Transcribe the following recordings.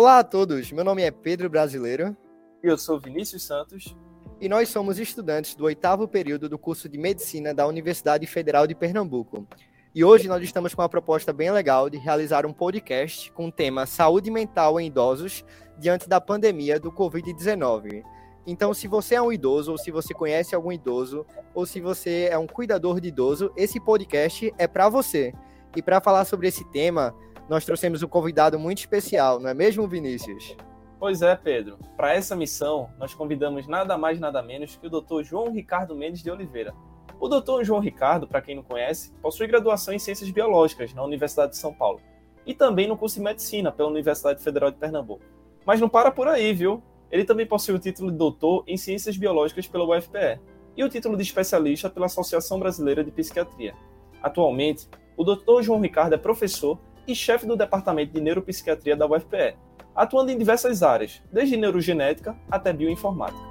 Olá a todos, meu nome é Pedro Brasileiro. Eu sou Vinícius Santos. E nós somos estudantes do oitavo período do curso de Medicina da Universidade Federal de Pernambuco. E hoje nós estamos com uma proposta bem legal de realizar um podcast com o tema Saúde Mental em Idosos diante da pandemia do Covid-19. Então, se você é um idoso, ou se você conhece algum idoso, ou se você é um cuidador de idoso, esse podcast é para você. E para falar sobre esse tema, nós trouxemos um convidado muito especial, não é mesmo, Vinícius? Pois é, Pedro. Para essa missão, nós convidamos nada mais nada menos que o Dr. João Ricardo Mendes de Oliveira. O Dr. João Ricardo, para quem não conhece, possui graduação em Ciências Biológicas na Universidade de São Paulo e também no curso de Medicina pela Universidade Federal de Pernambuco. Mas não para por aí, viu? Ele também possui o título de doutor em Ciências Biológicas pela UFPE e o título de especialista pela Associação Brasileira de Psiquiatria. Atualmente, o Dr. João Ricardo é professor e chefe do Departamento de Neuropsiquiatria da UFPE, atuando em diversas áreas, desde neurogenética até bioinformática.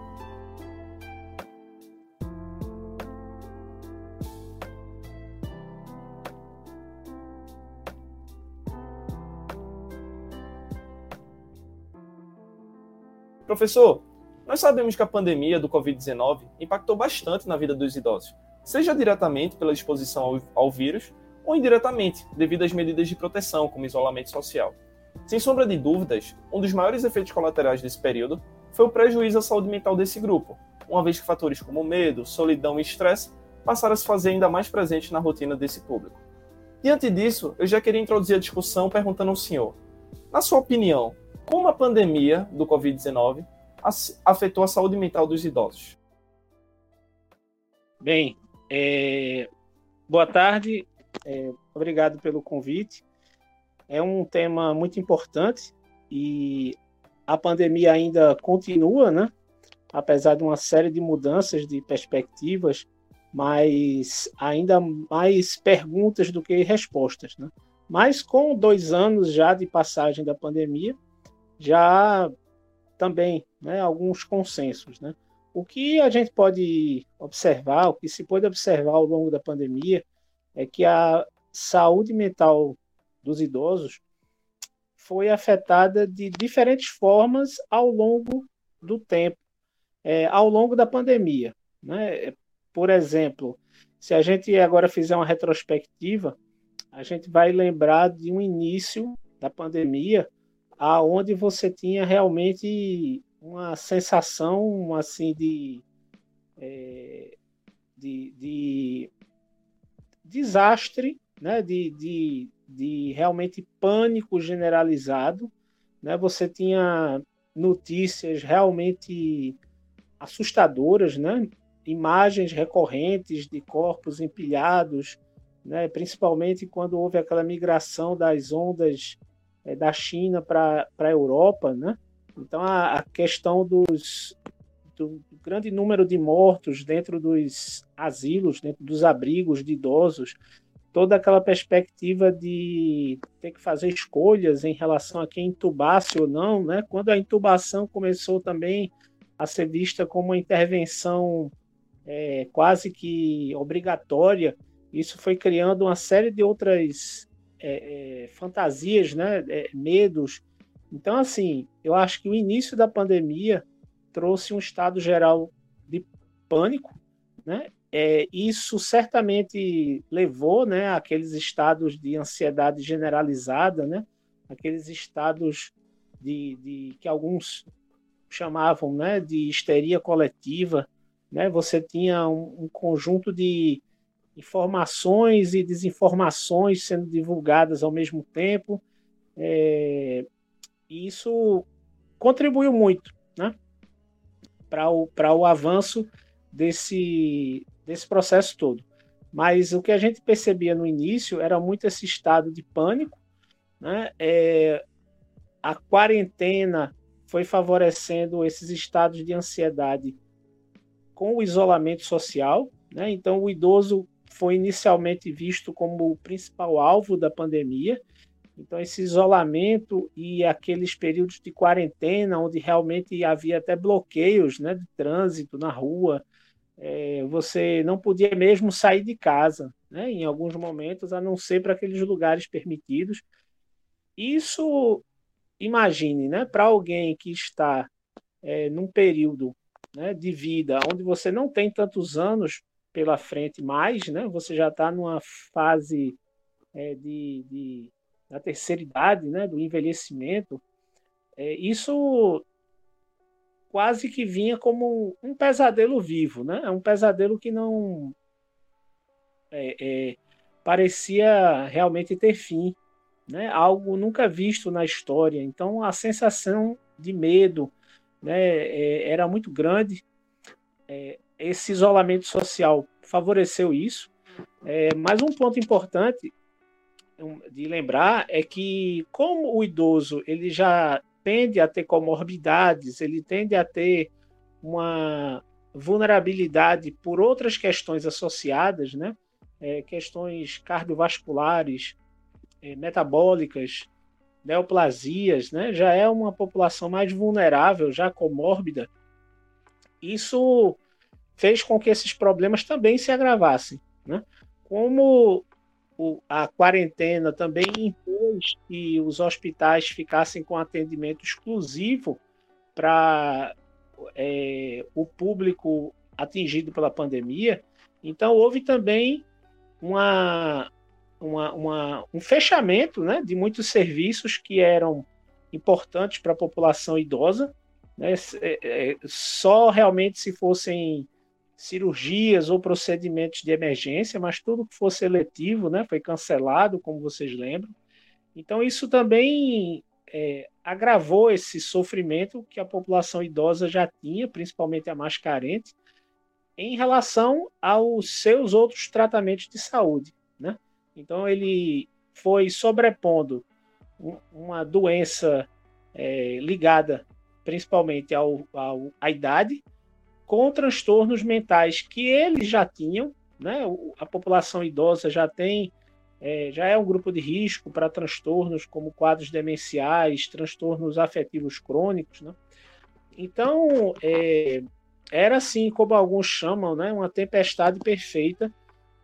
Professor, nós sabemos que a pandemia do Covid-19 impactou bastante na vida dos idosos, seja diretamente pela exposição ao, ao vírus ou indiretamente, devido às medidas de proteção, como isolamento social. Sem sombra de dúvidas, um dos maiores efeitos colaterais desse período foi o prejuízo à saúde mental desse grupo, uma vez que fatores como medo, solidão e estresse passaram a se fazer ainda mais presentes na rotina desse público. Diante disso, eu já queria introduzir a discussão perguntando ao senhor: na sua opinião, como a pandemia do Covid-19 afetou a saúde mental dos idosos? Bem, é... boa tarde. É, obrigado pelo convite. É um tema muito importante e a pandemia ainda continua, né? Apesar de uma série de mudanças de perspectivas, mas ainda mais perguntas do que respostas, né? Mas com dois anos já de passagem da pandemia, já também né, alguns consensos. Né? O que a gente pode observar, o que se pode observar ao longo da pandemia, é que a saúde mental dos idosos foi afetada de diferentes formas ao longo do tempo, é, ao longo da pandemia. Né? Por exemplo, se a gente agora fizer uma retrospectiva, a gente vai lembrar de um início da pandemia aonde você tinha realmente uma sensação assim de, é, de, de desastre, né? de, de, de realmente pânico generalizado. Né? Você tinha notícias realmente assustadoras, né? imagens recorrentes de corpos empilhados, né? principalmente quando houve aquela migração das ondas é, da China para a Europa. Né? Então, a, a questão dos, do grande número de mortos dentro dos asilos, dentro dos abrigos de idosos, toda aquela perspectiva de ter que fazer escolhas em relação a quem intubasse ou não, né? Quando a intubação começou também a ser vista como uma intervenção é, quase que obrigatória, isso foi criando uma série de outras é, é, fantasias, né? É, medos. Então, assim, eu acho que o início da pandemia trouxe um estado geral de pânico, né? É, isso certamente levou, né, aqueles estados de ansiedade generalizada, né? Aqueles estados de, de que alguns chamavam, né, de histeria coletiva, né? Você tinha um, um conjunto de informações e desinformações sendo divulgadas ao mesmo tempo. É, isso contribuiu muito para o, o avanço desse, desse processo todo. Mas o que a gente percebia no início era muito esse estado de pânico. Né? É, a quarentena foi favorecendo esses estados de ansiedade com o isolamento social. Né? Então, o idoso foi inicialmente visto como o principal alvo da pandemia então, esse isolamento e aqueles períodos de quarentena, onde realmente havia até bloqueios né, de trânsito na rua, é, você não podia mesmo sair de casa, né, em alguns momentos, a não ser para aqueles lugares permitidos. Isso imagine, né, para alguém que está é, num período né, de vida onde você não tem tantos anos pela frente mais, né, você já está numa fase é, de, de, da terceira idade, né, do envelhecimento, é, isso quase que vinha como um pesadelo vivo, né? É um pesadelo que não é, é, parecia realmente ter fim, né? Algo nunca visto na história. Então a sensação de medo, né, é, era muito grande. É, esse isolamento social favoreceu isso. É, mas um ponto importante de lembrar é que como o idoso ele já tende a ter comorbidades, ele tende a ter uma vulnerabilidade por outras questões associadas, né? É, questões cardiovasculares, é, metabólicas, neoplasias, né? já é uma população mais vulnerável, já comórbida. Isso fez com que esses problemas também se agravassem. Né? Como o, a quarentena também impôs que os hospitais ficassem com atendimento exclusivo para é, o público atingido pela pandemia. Então, houve também uma, uma, uma, um fechamento né, de muitos serviços que eram importantes para a população idosa. Né, é, é, só realmente se fossem cirurgias ou procedimentos de emergência, mas tudo que fosse eletivo né, foi cancelado, como vocês lembram. Então, isso também é, agravou esse sofrimento que a população idosa já tinha, principalmente a mais carente, em relação aos seus outros tratamentos de saúde. Né? Então, ele foi sobrepondo uma doença é, ligada principalmente ao, ao, à idade, com transtornos mentais que eles já tinham, né? A população idosa já tem, é, já é um grupo de risco para transtornos como quadros demenciais, transtornos afetivos crônicos, né? Então, é, era assim, como alguns chamam, né, uma tempestade perfeita,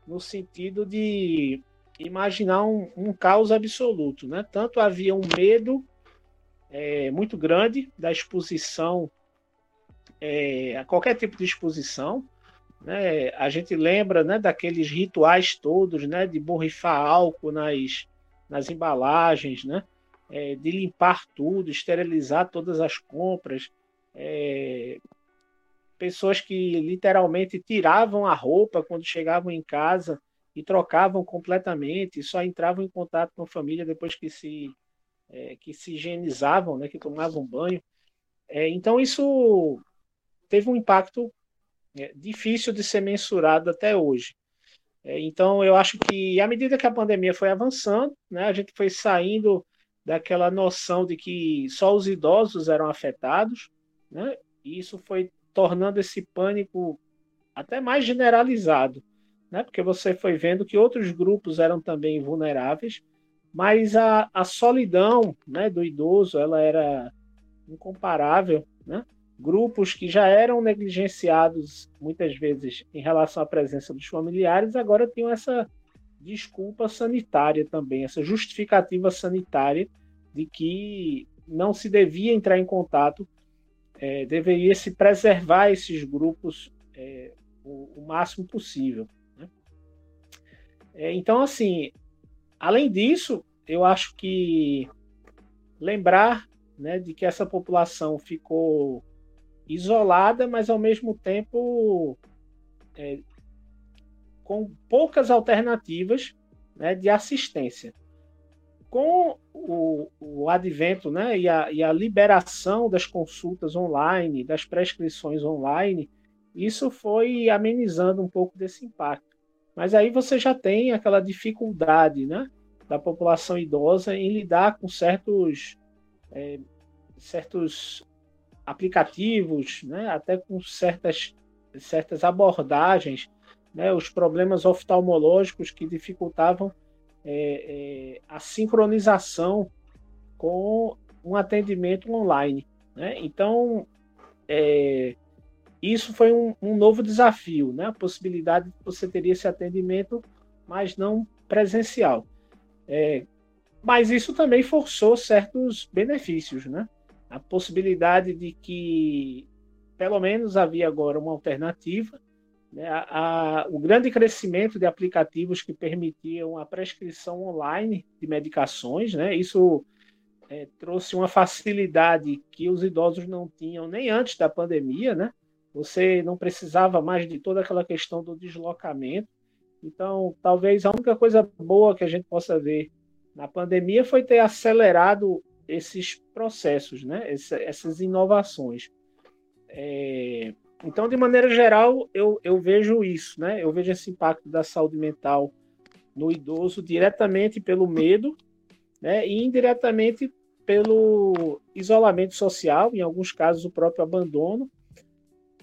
no sentido de imaginar um, um caos absoluto. Né? Tanto havia um medo é, muito grande da exposição é, a qualquer tipo de exposição. Né? A gente lembra né, daqueles rituais todos né, de borrifar álcool nas, nas embalagens, né? É, de limpar tudo, esterilizar todas as compras. É, pessoas que literalmente tiravam a roupa quando chegavam em casa e trocavam completamente, e só entravam em contato com a família depois que se, é, que se higienizavam, né, que tomavam banho. É, então, isso teve um impacto é, difícil de ser mensurado até hoje. É, então, eu acho que à medida que a pandemia foi avançando, né, a gente foi saindo daquela noção de que só os idosos eram afetados, né, e isso foi tornando esse pânico até mais generalizado, né, porque você foi vendo que outros grupos eram também vulneráveis, mas a, a solidão né, do idoso ela era incomparável, né? Grupos que já eram negligenciados muitas vezes em relação à presença dos familiares, agora tinham essa desculpa sanitária também, essa justificativa sanitária de que não se devia entrar em contato, é, deveria se preservar esses grupos é, o, o, máximo possível. Né? É, então, assim, além disso, eu acho que lembrar né, de que essa população ficou isolada, mas ao mesmo tempo é, com poucas alternativas né, de assistência. Com o, o advento né, e, a, e a liberação das consultas online, das prescrições online, isso foi amenizando um pouco desse impacto. Mas aí você já tem aquela dificuldade né, da população idosa em lidar com certos, é, certos aplicativos, né, até com certas, certas abordagens, né, os problemas oftalmológicos que dificultavam é, é, a sincronização com um atendimento online. Né? Então, é, isso foi um, um, novo desafio, né? a possibilidade de você ter esse atendimento, mas não presencial. É, mas isso também forçou certos benefícios, né? A possibilidade de que, pelo menos, havia agora uma alternativa. Né? A, a, o grande crescimento de aplicativos que permitiam a prescrição online de medicações, né? Isso é, trouxe uma facilidade que os idosos não tinham nem antes da pandemia, né? Você não precisava mais de toda aquela questão do deslocamento. Então, talvez a única coisa boa que a gente possa ver na pandemia foi ter acelerado esses processos, né? Essa, essas inovações. É... Então, de maneira geral, eu, eu vejo isso, né? Eu vejo esse impacto da saúde mental no idoso diretamente pelo medo, né? E indiretamente pelo isolamento social, em alguns casos o próprio abandono,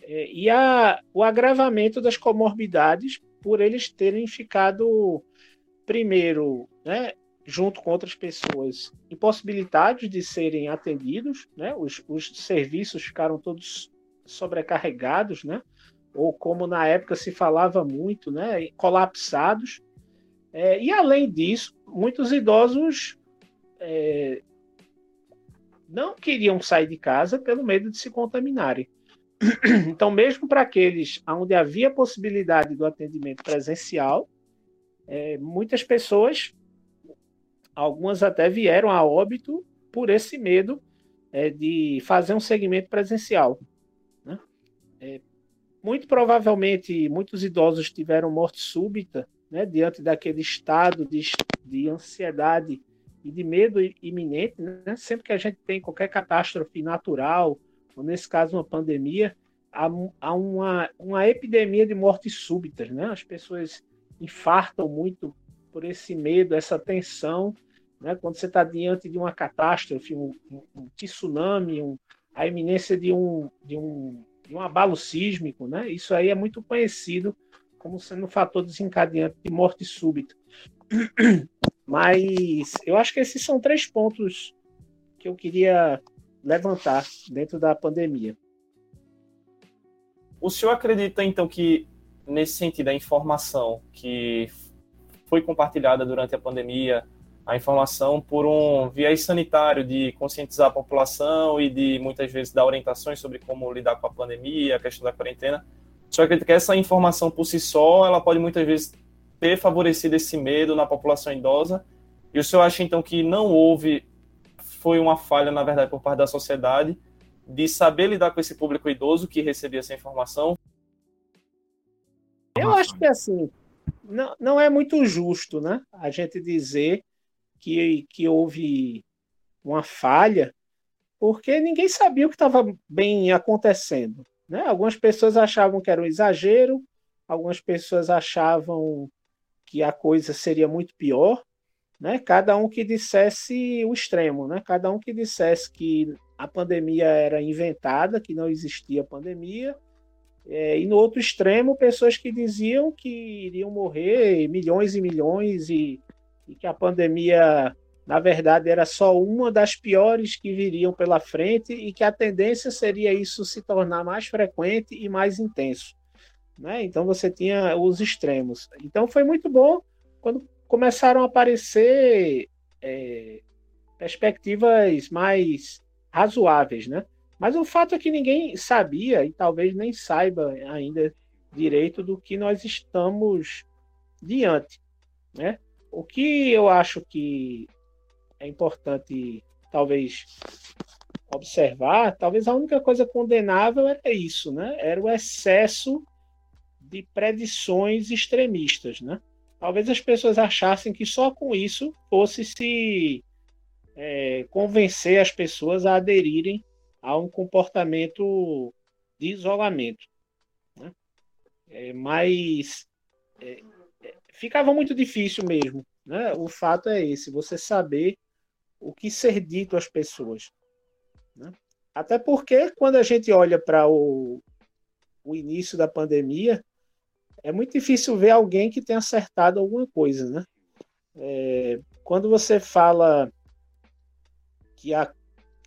é, e a, o agravamento das comorbidades por eles terem ficado, primeiro, né, junto com outras pessoas, impossibilitados de serem atendidos, né, os, os serviços ficaram todos sobrecarregados, né, ou como na época se falava muito, né, colapsados. É, e além disso, muitos idosos é, não queriam sair de casa pelo medo de se contaminarem. Então, mesmo para aqueles onde havia possibilidade do atendimento presencial, é, muitas pessoas, algumas até vieram a óbito por esse medo é, de fazer um segmento presencial. Né? É, muito provavelmente, muitos idosos tiveram morte súbita né, diante daquele estado de, de ansiedade e de medo iminente. Né? Sempre que a gente tem qualquer catástrofe natural, ou nesse caso uma pandemia, há, há uma, uma epidemia de mortes súbitas, né? As pessoas infartam muito por esse medo, essa tensão, né? Quando você está diante de uma catástrofe, um, um, tsunami, um, a iminência de um, de, um, de um abalo sísmico, né? Isso aí é muito conhecido como sendo um fator desencadeante de morte súbita. Mas eu acho que esses são três pontos que eu queria levantar dentro da pandemia. O senhor acredita, então, que nesse sentido, a informação que foi compartilhada durante a pandemia, a informação por um viés sanitário de conscientizar a população e de muitas vezes dar orientações sobre como lidar com a pandemia, a questão da quarentena. Acredita que essa informação por si só, ela pode muitas vezes ter favorecido esse medo na população idosa? E o senhor acha então que não houve, foi uma falha, na verdade, por parte da sociedade, de saber lidar com esse público idoso que recebia essa informação? Eu acho que assim, não, não é muito justo, né? A gente dizer que, que houve uma falha, porque ninguém sabia o que estava bem acontecendo. Né? Algumas pessoas achavam que era um exagero, algumas pessoas achavam que a coisa seria muito pior, né? Cada um que dissesse o extremo, né? Cada um que dissesse que a pandemia era inventada, que não existia pandemia, é, e no outro extremo, pessoas que diziam que iriam morrer milhões e milhões e, e, que a pandemia, na verdade, era só uma das piores que viriam pela frente e que a tendência seria isso se tornar mais frequente e mais intenso. Né? Então você tinha os extremos. Então foi muito bom quando começaram a aparecer é, perspectivas mais razoáveis, né? Mas o fato é que ninguém sabia e talvez nem saiba ainda direito do que nós estamos diante, né? O que eu acho que é importante talvez observar, talvez a única coisa condenável era isso, né? Era o excesso de predições extremistas, né? Talvez as pessoas achassem que só com isso fosse se é, convencer as pessoas a aderirem a um comportamento de isolamento. Né? É, mas é, é, ficava muito difícil mesmo. Né? O fato é esse: você saber o que ser dito às pessoas. Né? Até porque, quando a gente olha para o, o início da pandemia, é muito difícil ver alguém que tenha acertado alguma coisa. Né? É, quando você fala que a,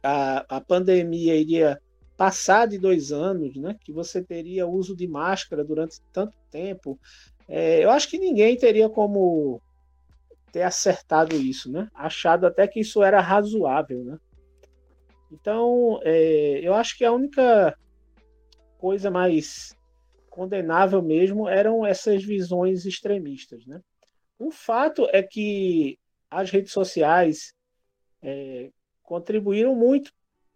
a, a pandemia iria passar de dois anos, né, que você teria uso de máscara durante tanto tempo, é, eu acho que ninguém teria como ter acertado isso, né? Achado até que isso era razoável, né? Então, é, eu acho que a única coisa mais condenável mesmo eram essas visões extremistas, né? O fato é que as redes sociais é, contribuíram muito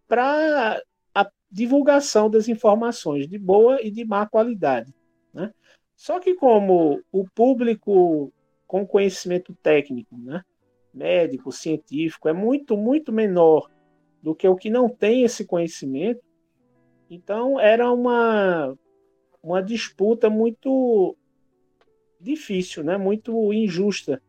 para a divulgação das informações de boa e de má qualidade. Né? Só que como o público com conhecimento técnico, né, médico, científico, é muito, muito menor do que o que não tem esse conhecimento, então era uma, uma disputa muito difícil, né, muito injusta,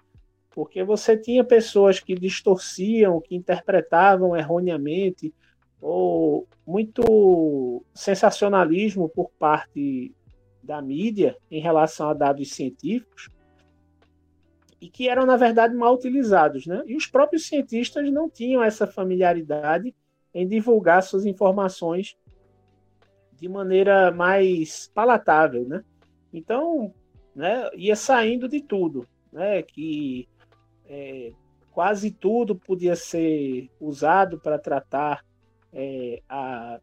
porque você tinha pessoas que distorciam, que interpretavam erroneamente, ou muito sensacionalismo por parte da mídia em relação a dados científicos e que eram na verdade mal utilizados, né? E os próprios cientistas não tinham essa familiaridade em divulgar suas informações de maneira mais palatável, né? Então, né, ia saindo de tudo, né? Que é, quase tudo podia ser usado para tratar é, a,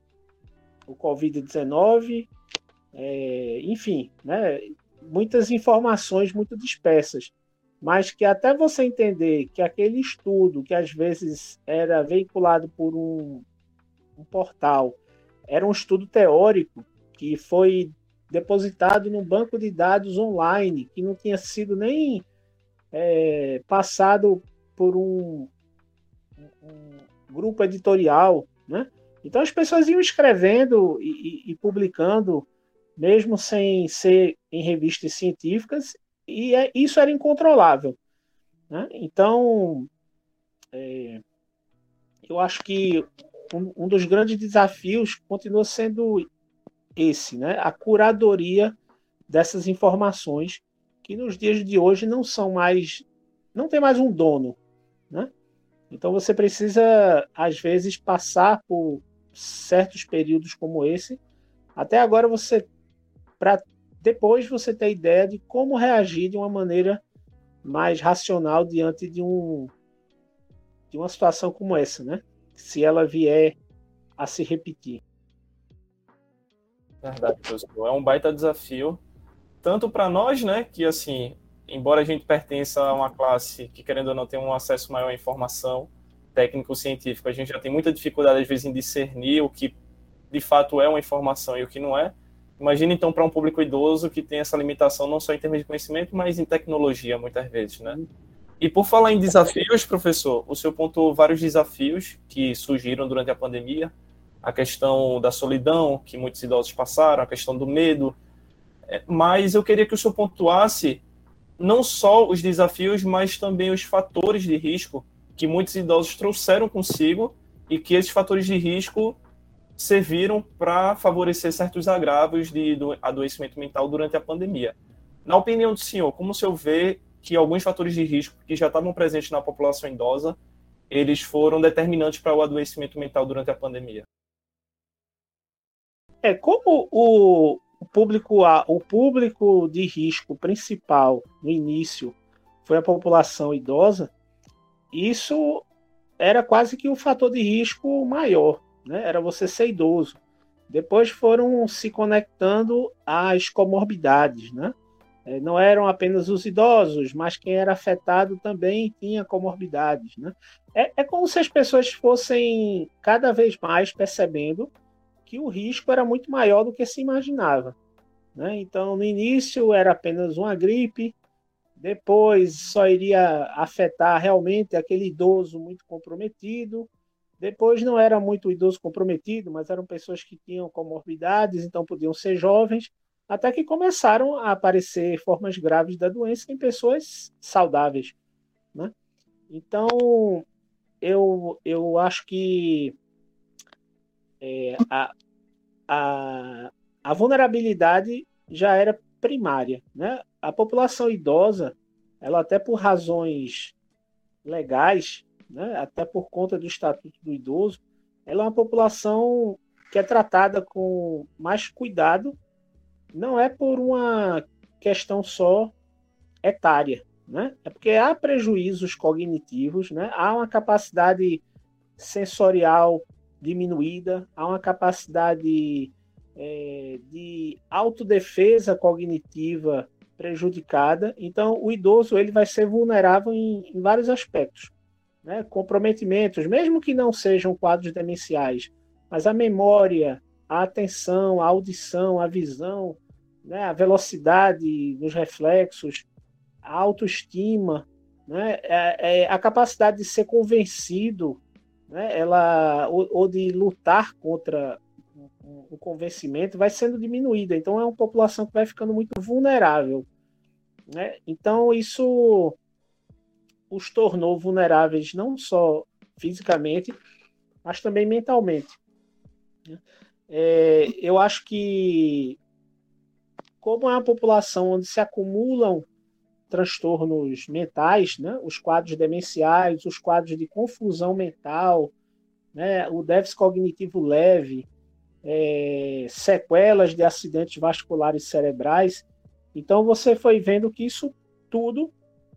o Covid-19, é, enfim, né, muitas informações muito dispersas, mas que até você entender que aquele estudo, que às vezes era veiculado por um, um portal, era um estudo teórico que foi depositado num banco de dados online, que não tinha sido nem é, passado por um, um, grupo editorial, né? Então as pessoas iam escrevendo e, e, e publicando, mesmo sem ser em revistas científicas, e é, isso era incontrolável. Né? Então, é, eu acho que um, um, dos grandes desafios continua sendo esse, né? a curadoria dessas informações que nos dias de hoje não são mais, não tem mais um dono, né? Então você precisa às vezes passar por certos períodos como esse, até agora você para depois você ter ideia de como reagir de uma maneira mais racional diante de um de uma situação como essa, né? Se ela vier a se repetir. Verdade, professor. É um baita desafio tanto para nós, né, que assim, embora a gente pertença a uma classe que querendo ou não tem um acesso maior à informação técnico-científica, a gente já tem muita dificuldade às vezes em discernir o que de fato é uma informação e o que não é. Imagina então para um público idoso que tem essa limitação não só em termos de conhecimento, mas em tecnologia muitas vezes, né? E por falar em desafios, professor, o senhor pontuou vários desafios que surgiram durante a pandemia, a questão da solidão que muitos idosos passaram, a questão do medo, mas eu queria que o senhor pontuasse não só os desafios, mas também os fatores de risco que muitos idosos trouxeram consigo e que esses fatores de risco serviram para favorecer certos agravos de adoecimento mental durante a pandemia. Na opinião do senhor, como o senhor vê que alguns fatores de risco que já estavam presentes na população idosa, eles foram determinantes para o adoecimento mental durante a pandemia? É, como o, o público o público de risco principal no início foi a população idosa, isso era quase que um fator de risco maior, né? Era você ser idoso. Depois foram se conectando às comorbidades, né? É, não eram apenas os idosos, mas quem era afetado também tinha comorbidades, né? É, é como se as pessoas fossem cada vez mais percebendo que o risco era muito maior do que se imaginava. Né? Então, no início era apenas uma gripe, depois só iria afetar realmente aquele idoso muito comprometido. Depois não era muito idoso comprometido, mas eram pessoas que tinham comorbidades, então podiam ser jovens, até que começaram a aparecer formas graves da doença em pessoas saudáveis. Né? Então, eu, eu acho que é, a, a, a vulnerabilidade já era primária. Né? A população idosa, ela até por razões legais, né, até por conta do Estatuto do Idoso, ela é uma população que é tratada com mais cuidado, não é por uma questão só etária, né? É porque há prejuízos cognitivos, né? Há uma capacidade sensorial diminuída, há uma capacidade é, de autodefesa cognitiva prejudicada. Então, o idoso ele vai ser vulnerável em, em vários aspectos, né? comprometimentos, mesmo que não sejam quadros demenciais, mas a memória, a atenção, a audição, a visão, né? a velocidade dos reflexos, a autoestima, né? É, é a capacidade de ser convencido, né? ela, ou, ou de lutar contra o convencimento vai sendo diminuída. Então é uma população que vai ficando muito vulnerável. Né? Então isso os tornou vulneráveis não só fisicamente, mas também mentalmente. É, eu acho que como é uma população onde se acumulam transtornos mentais, né? os quadros demenciais, os quadros de confusão mental, né? o déficit cognitivo leve, é, sequelas de acidentes vasculares cerebrais. Então você foi vendo que isso tudo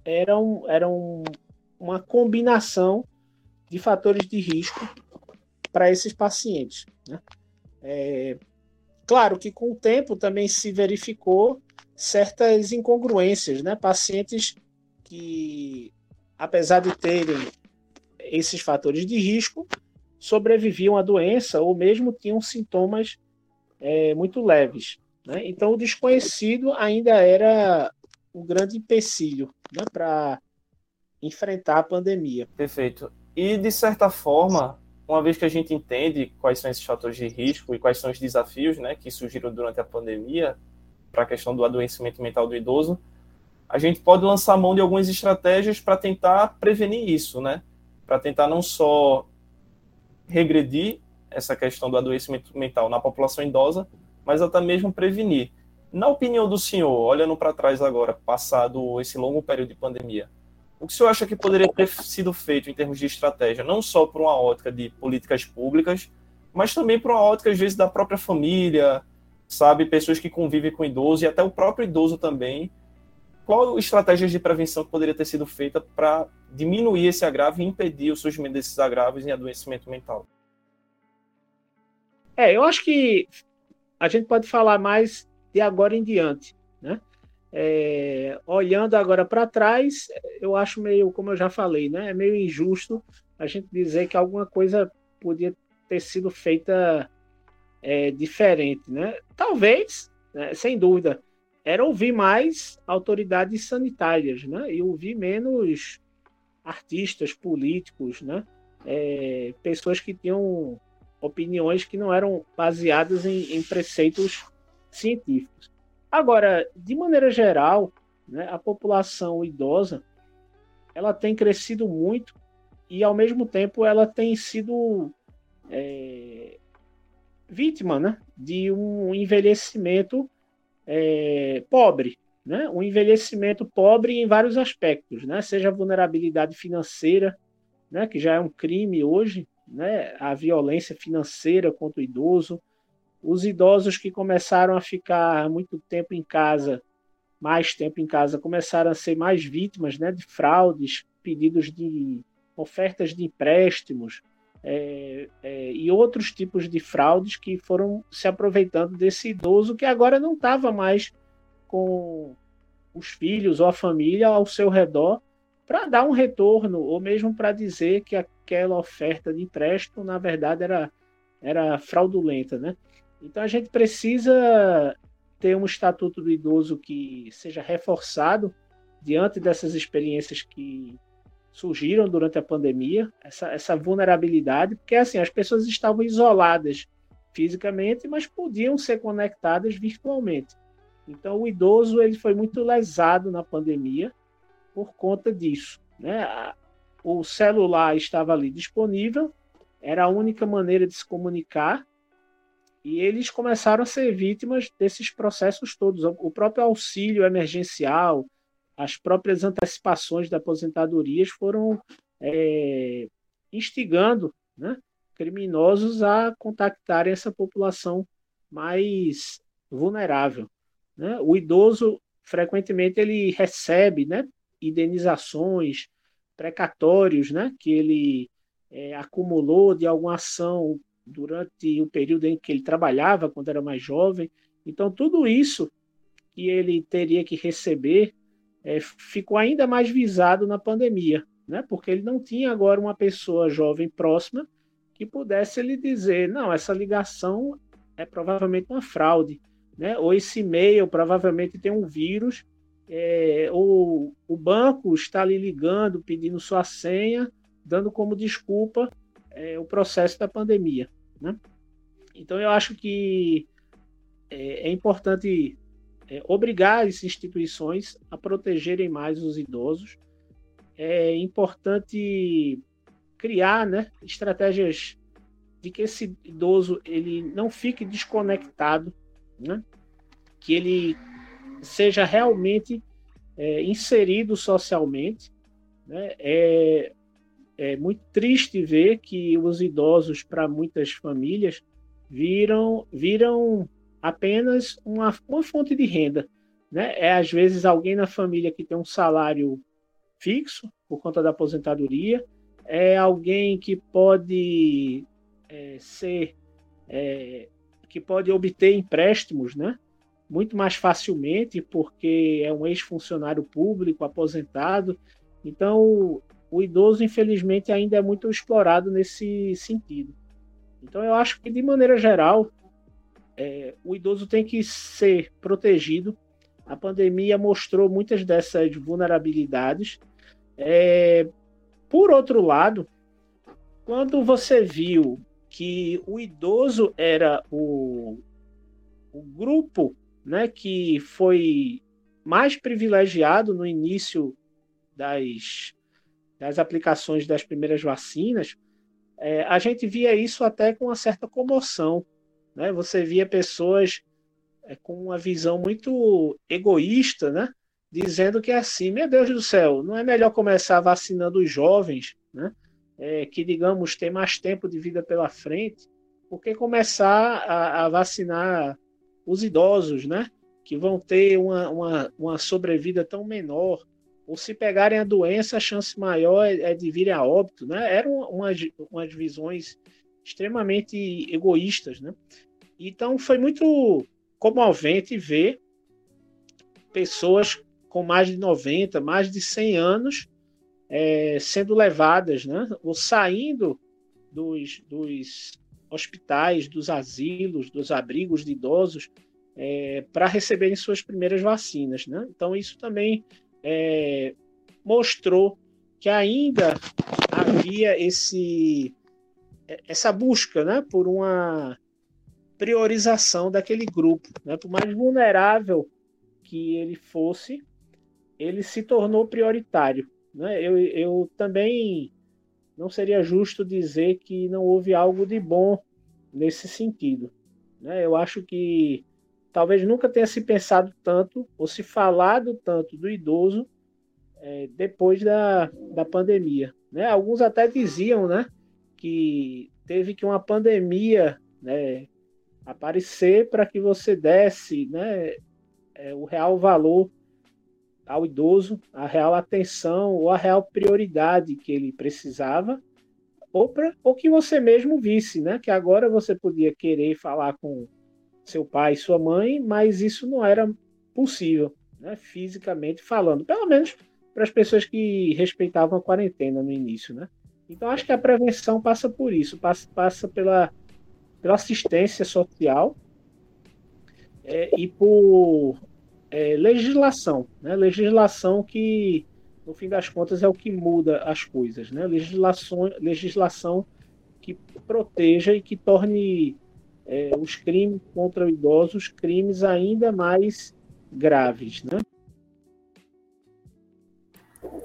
era, um, era um, uma combinação de fatores de risco para esses pacientes. Né? É, claro que com o tempo também se verificou certas incongruências, né? Pacientes que, apesar de terem esses fatores de risco, sobreviviam à doença ou mesmo tinham sintomas é, muito leves. Né? Então, o desconhecido ainda era um grande empecilho né, para enfrentar a pandemia. Perfeito. E, de certa forma, uma vez que a gente entende quais são esses fatores de risco e quais são os desafios né, que surgiram durante a pandemia para a questão do adoecimento mental do idoso, a gente pode lançar mão de algumas estratégias para tentar prevenir isso, né? Para tentar não só regredir essa questão do adoecimento mental na população idosa, mas até mesmo prevenir. Na opinião do senhor, olhando para trás agora, passado esse longo período de pandemia, o que o senhor acha que poderia ter sido feito em termos de estratégia, não só por uma ótica de políticas públicas, mas também por uma ótica, às vezes, da própria família, sabe, pessoas que convivem com idoso e até o próprio idoso também. Qual estratégias de prevenção que poderia ter sido feita para diminuir esse agravo e impedir o surgimento desses agravos em adoecimento mental? É, eu acho que a gente pode falar mais de agora em diante, né? É, olhando agora para trás, eu acho meio, como eu já falei, né? É meio injusto a gente dizer que alguma coisa podia ter sido feita é, diferente, né? Talvez, né, sem dúvida, era ouvir mais autoridades sanitárias, né? E ouvir menos artistas, políticos, né? É, pessoas que tinham opiniões que não eram baseadas em, em, preceitos científicos. Agora, de maneira geral, né, a população idosa ela tem crescido muito e, ao mesmo tempo, ela tem sido é, vítima né, de um envelhecimento é, pobre, né? um envelhecimento pobre em vários aspectos, né? seja a vulnerabilidade financeira, né? que já é um crime hoje, né? a violência financeira contra o idoso, os idosos que começaram a ficar muito tempo em casa, mais tempo em casa, começaram a ser mais vítimas né? de fraudes, pedidos de ofertas de empréstimos, é, é, e outros tipos de fraudes que foram se aproveitando desse idoso que agora não estava mais com os filhos ou a família ao seu redor para dar um retorno ou mesmo para dizer que aquela oferta de empréstimo na verdade era era fraudulenta, né? Então a gente precisa ter um estatuto do idoso que seja reforçado diante dessas experiências que surgiram durante a pandemia, essa, essa vulnerabilidade, porque assim, as pessoas estavam isoladas fisicamente, mas podiam ser conectadas virtualmente. Então, o idoso ele foi muito lesado na pandemia por conta disso. Né? O celular estava ali disponível, era a única maneira de se comunicar, e eles começaram a ser vítimas desses processos todos. O próprio auxílio emergencial, as próprias antecipações da aposentadorias foram é, instigando né, criminosos a contactarem essa população mais vulnerável. Né? O idoso, frequentemente, ele recebe né, indenizações, precatórios, né, que ele é, acumulou de alguma ação durante o período em que ele trabalhava, quando era mais jovem. Então, tudo isso que ele teria que receber é, ficou ainda mais visado na pandemia, né? porque ele não tinha agora uma pessoa jovem próxima que pudesse lhe dizer: não, essa ligação é provavelmente uma fraude, né? ou esse e-mail provavelmente tem um vírus, é, ou o banco está lhe ligando pedindo sua senha, dando como desculpa é, o processo da pandemia. Né? Então, eu acho que é, é importante é, obrigar as instituições a protegerem mais os idosos. É importante criar né, estratégias de que esse idoso ele não fique desconectado, né? que ele seja realmente é, inserido socialmente. Né? É, é muito triste ver que os idosos, para muitas famílias, viram, viram apenas uma, uma fonte de renda. Né? É, às vezes, alguém na família que tem um salário fixo por conta da aposentadoria, é alguém que pode é, ser. É, que pode obter empréstimos, né? Muito mais facilmente, porque é um ex-funcionário público, aposentado. Então, o idoso, infelizmente, ainda é muito explorado nesse sentido. Então, eu acho que, de maneira geral, é, o idoso tem que ser protegido. A pandemia mostrou muitas dessas vulnerabilidades. É, por outro lado, quando você viu que o idoso era o, o grupo né, que foi mais privilegiado no início das, das aplicações das primeiras vacinas, é, a gente via isso até com uma certa comoção. Né? Você via pessoas é, com uma visão muito egoísta, né? dizendo que é assim, meu Deus do céu, não é melhor começar vacinando os jovens, né? É, que, digamos, tem mais tempo de vida pela frente, porque começar a, a vacinar os idosos, né? que vão ter uma, uma, uma sobrevida tão menor, ou se pegarem a doença, a chance maior é, é de virem a óbito. Né? Eram umas, umas visões extremamente egoístas. Né? Então foi muito comovente ver pessoas com mais de 90, mais de 100 anos é, sendo levadas, né, ou saindo dos, dos hospitais, dos asilos, dos abrigos de idosos é, para receberem suas primeiras vacinas. Né? Então, isso também é, mostrou que ainda havia esse, essa busca né, por uma priorização daquele grupo. Né? Por mais vulnerável que ele fosse, ele se tornou prioritário. Né? Eu, eu também não seria justo dizer que não houve algo de bom nesse sentido. Né? Eu acho que talvez nunca tenha se pensado tanto ou se falado tanto do idoso é, depois da, da pandemia. Né? Alguns até diziam né, que teve que uma pandemia né, aparecer para que você desse né, é, o real valor ao idoso, a real atenção ou a real prioridade que ele precisava, ou, pra, ou que você mesmo visse, né? Que agora você podia querer falar com seu pai e sua mãe, mas isso não era possível, né? Fisicamente falando, pelo menos para as pessoas que respeitavam a quarentena no início, né? Então acho que a prevenção passa por isso, passa, passa pela pela assistência social é, e por é, legislação, né? legislação que, no fim das contas, é o que muda as coisas, né? legislação, legislação que proteja e que torne é, os crimes contra idosos crimes ainda mais graves. Né?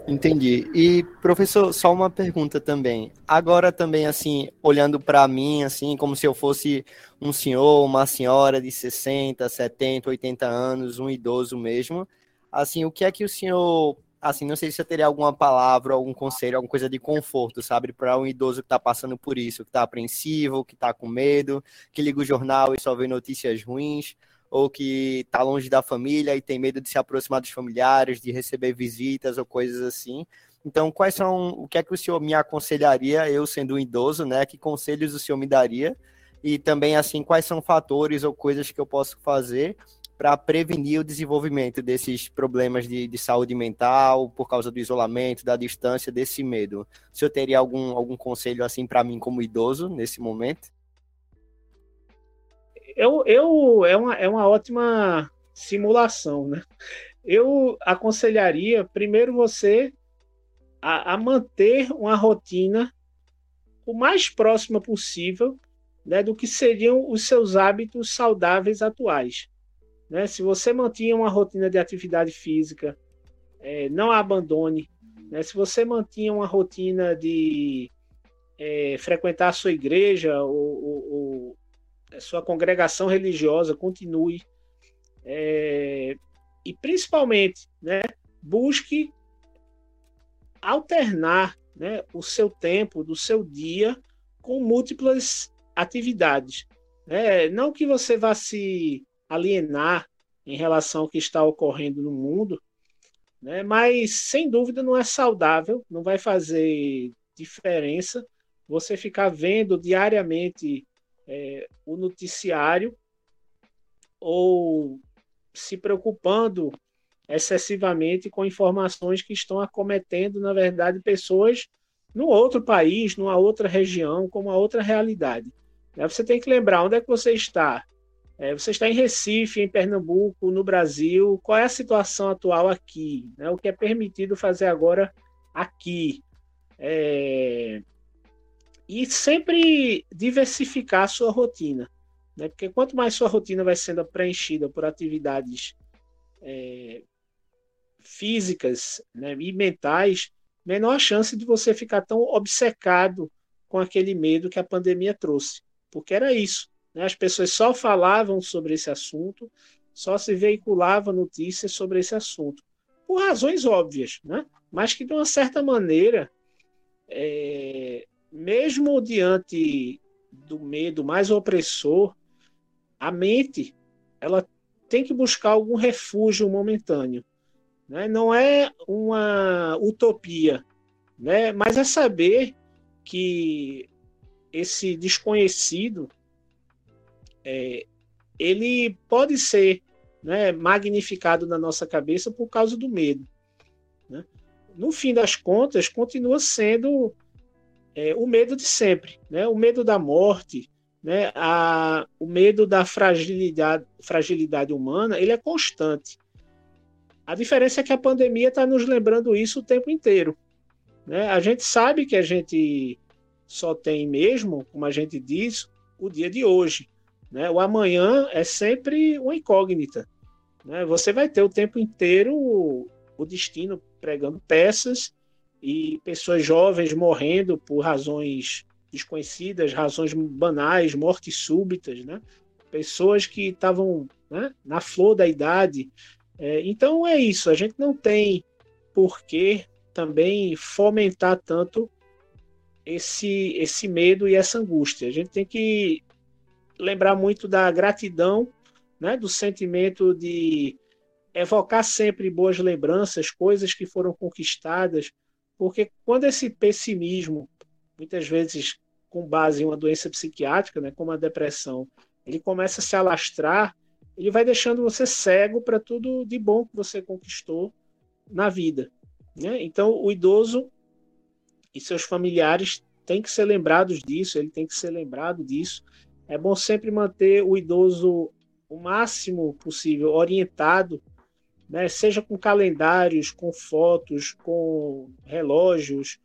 Entendi. E professor, só uma pergunta também. Agora também assim, olhando para mim assim, como se eu fosse um senhor, uma senhora de 60, 70, 80 anos, um idoso mesmo, assim, o que é que o senhor, assim, não sei se você teria alguma palavra, algum conselho, alguma coisa de conforto, sabe, para um idoso que está passando por isso, que está apreensivo, que está com medo, que liga o jornal e só vê notícias ruins, ou que está longe da família e tem medo de se aproximar dos familiares, de receber visitas ou coisas assim. Então, quais são, o que é que o senhor me aconselharia, eu sendo um idoso, né? Que conselhos o senhor me daria? E também, assim, quais são fatores ou coisas que eu posso fazer para prevenir o desenvolvimento desses problemas de, de, saúde mental por causa do isolamento, da distância, desse medo? O senhor teria algum, algum conselho, assim, para mim como idoso, nesse momento? Eu, eu, é, uma, é uma ótima simulação, né? Eu aconselharia, primeiro, você a, a manter uma rotina o mais próxima possível né, do que seriam os seus hábitos saudáveis atuais. Né? Se você mantinha uma rotina de atividade física, é, não a abandone. Né? Se você mantinha uma rotina de é, frequentar a sua igreja ou, ou, ou, sua congregação religiosa, continue. É, e principalmente, né, busque alternar né, o seu tempo do seu dia com múltiplas atividades. Né? Não que você vá se alienar em relação ao que está ocorrendo no mundo, né? mas sem dúvida não é saudável, não vai fazer diferença você ficar vendo diariamente é, o noticiário ou se preocupando excessivamente com informações que estão acometendo, na verdade, pessoas no outro país, numa outra região, com uma outra realidade. Né? Você tem que lembrar onde é que você está. É, você está em Recife, em Pernambuco, no Brasil. Qual é a situação atual aqui? Né? O que é permitido fazer agora aqui? É... E sempre diversificar a sua rotina. Né? Porque quanto mais sua rotina vai sendo preenchida por atividades é, físicas né, e mentais, menor a chance de você ficar tão obcecado com aquele medo que a pandemia trouxe porque era isso. Né? As pessoas só falavam sobre esse assunto, só se veiculava notícias sobre esse assunto, por razões óbvias, né? mas que de uma certa maneira, é, mesmo diante do medo mais opressor, a mente ela tem que buscar algum refúgio momentâneo. Né? Não é uma utopia, né? mas é saber que esse desconhecido é, ele pode ser né, magnificado na nossa cabeça por causa do medo. Né? No fim das contas, continua sendo é, o medo de sempre, né? o medo da morte, né? a, o medo da fragilidade, fragilidade humana, ele é constante. A diferença é que a pandemia está nos lembrando isso o tempo inteiro. Né? A gente sabe que a gente só tem mesmo, como a gente diz, o dia de hoje. Né? O amanhã é sempre uma incógnita. Né? Você vai ter o tempo inteiro o destino pregando peças e pessoas jovens morrendo por razões desconhecidas, razões banais, mortes súbitas, né? pessoas que estavam né, na flor da idade. É, então é isso, a gente não tem por que também fomentar tanto esse, esse medo e essa angústia. A gente tem que lembrar muito da gratidão, né, do sentimento de evocar sempre boas lembranças, coisas que foram conquistadas, porque quando esse pessimismo, muitas vezes com base em uma doença psiquiátrica, né, como a depressão, ele começa a se alastrar, ele vai deixando você cego para tudo de bom que você conquistou na vida. Né? Então, o idoso e seus familiares têm que ser lembrados disso, ele tem que ser lembrado disso. É bom sempre manter o idoso o máximo possível orientado, né? seja com calendários, com fotos, com relógios,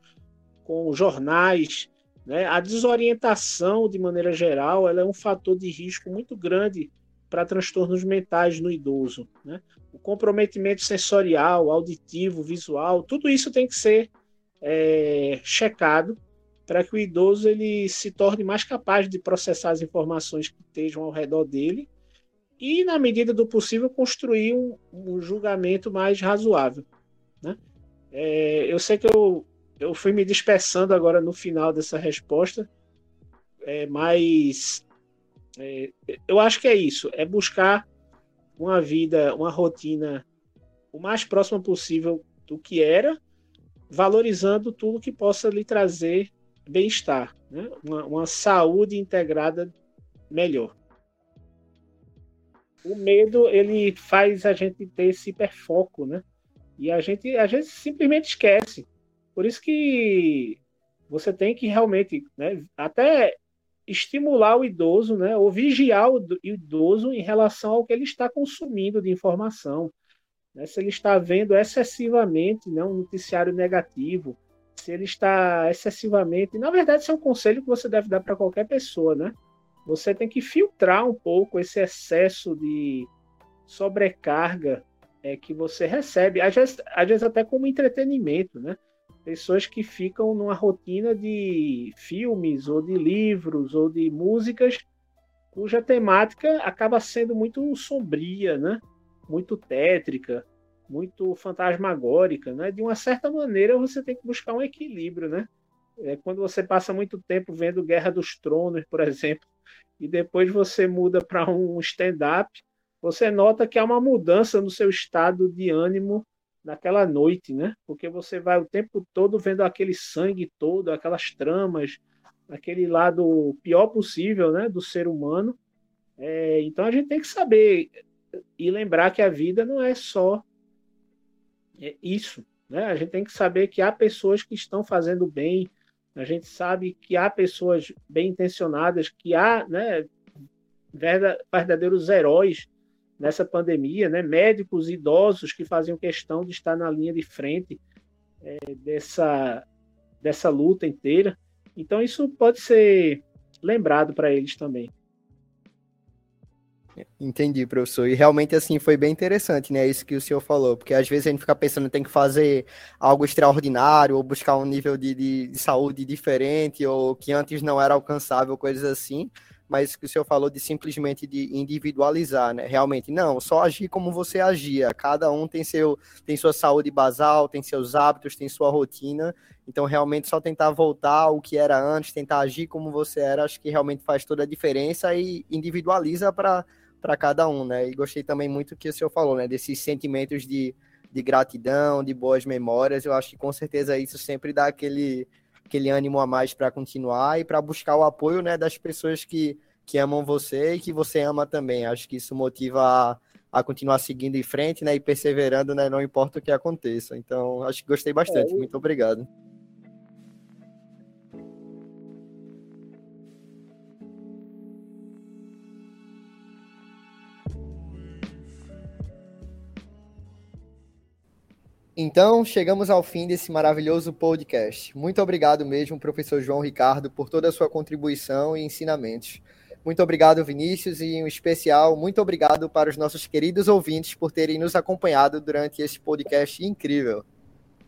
com jornais. Né? A desorientação, de maneira geral, ela é um fator de risco muito grande para transtornos mentais no idoso. Né? O comprometimento sensorial, auditivo, visual, tudo isso tem que ser é, checado para que o idoso ele se torne mais capaz de processar as informações que estejam ao redor dele e, na medida do possível, construir um, um julgamento mais razoável. Né? É, eu sei que eu, eu fui me dispersando agora no final dessa resposta, é, mas é, eu acho que é isso, é buscar uma vida, uma rotina o mais próxima possível do que era, valorizando tudo que possa lhe trazer bem-estar, né? uma, uma saúde integrada melhor. O medo ele faz a gente ter esse hiperfoco, né? E a gente a gente simplesmente esquece. Por isso que você tem que realmente, né, até estimular o idoso, né, ou vigiar o idoso em relação ao que ele está consumindo de informação. Né, se ele está vendo excessivamente né, um noticiário negativo, se ele está excessivamente. Na verdade, isso é um conselho que você deve dar para qualquer pessoa, né? Você tem que filtrar um pouco esse excesso de sobrecarga é, que você recebe, às vezes, às vezes até como entretenimento, né? Pessoas que ficam numa rotina de filmes, ou de livros, ou de músicas, cuja temática acaba sendo muito sombria, né? Muito tétrica, muito fantasmagórica, né? De uma certa maneira, você tem que buscar um equilíbrio, né? É, quando você passa muito tempo vendo Guerra dos Tronos, por exemplo, e depois você muda para um stand-up, você nota que há uma mudança no seu estado de ânimo naquela noite, né? Porque você vai o tempo todo vendo aquele sangue todo, aquelas tramas, aquele lado pior possível, né, do ser humano. É, então a gente tem que saber e lembrar que a vida não é só é isso, né? A gente tem que saber que há pessoas que estão fazendo bem, a gente sabe que há pessoas bem intencionadas, que há né, verdadeiros heróis nessa pandemia, né? médicos idosos que faziam questão de estar na linha de frente é, dessa, dessa luta inteira. Então, isso pode ser lembrado para eles também. Entendi, professor. E realmente, assim, foi bem interessante, né? Isso que o senhor falou, porque às vezes a gente fica pensando tem que fazer algo extraordinário, ou buscar um nível de, de, de saúde diferente, ou que antes não era alcançável, coisas assim. Mas que o senhor falou de simplesmente de individualizar, né? Realmente, não, só agir como você agia. Cada um tem, seu, tem sua saúde basal, tem seus hábitos, tem sua rotina. Então, realmente, só tentar voltar ao que era antes, tentar agir como você era, acho que realmente faz toda a diferença e individualiza para para cada um, né? E gostei também muito que o senhor falou, né? Desses sentimentos de, de gratidão, de boas memórias. Eu acho que com certeza isso sempre dá aquele, aquele ânimo a mais para continuar e para buscar o apoio, né? Das pessoas que, que amam você e que você ama também. Acho que isso motiva a, a continuar seguindo em frente, né? E perseverando, né? Não importa o que aconteça. Então, acho que gostei bastante. É, muito obrigado. Então, chegamos ao fim desse maravilhoso podcast. Muito obrigado mesmo, professor João Ricardo, por toda a sua contribuição e ensinamentos. Muito obrigado, Vinícius, e em especial, muito obrigado para os nossos queridos ouvintes por terem nos acompanhado durante esse podcast incrível.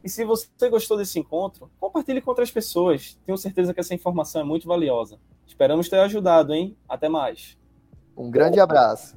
E se você gostou desse encontro, compartilhe com outras pessoas. Tenho certeza que essa informação é muito valiosa. Esperamos ter ajudado, hein? Até mais. Um grande abraço.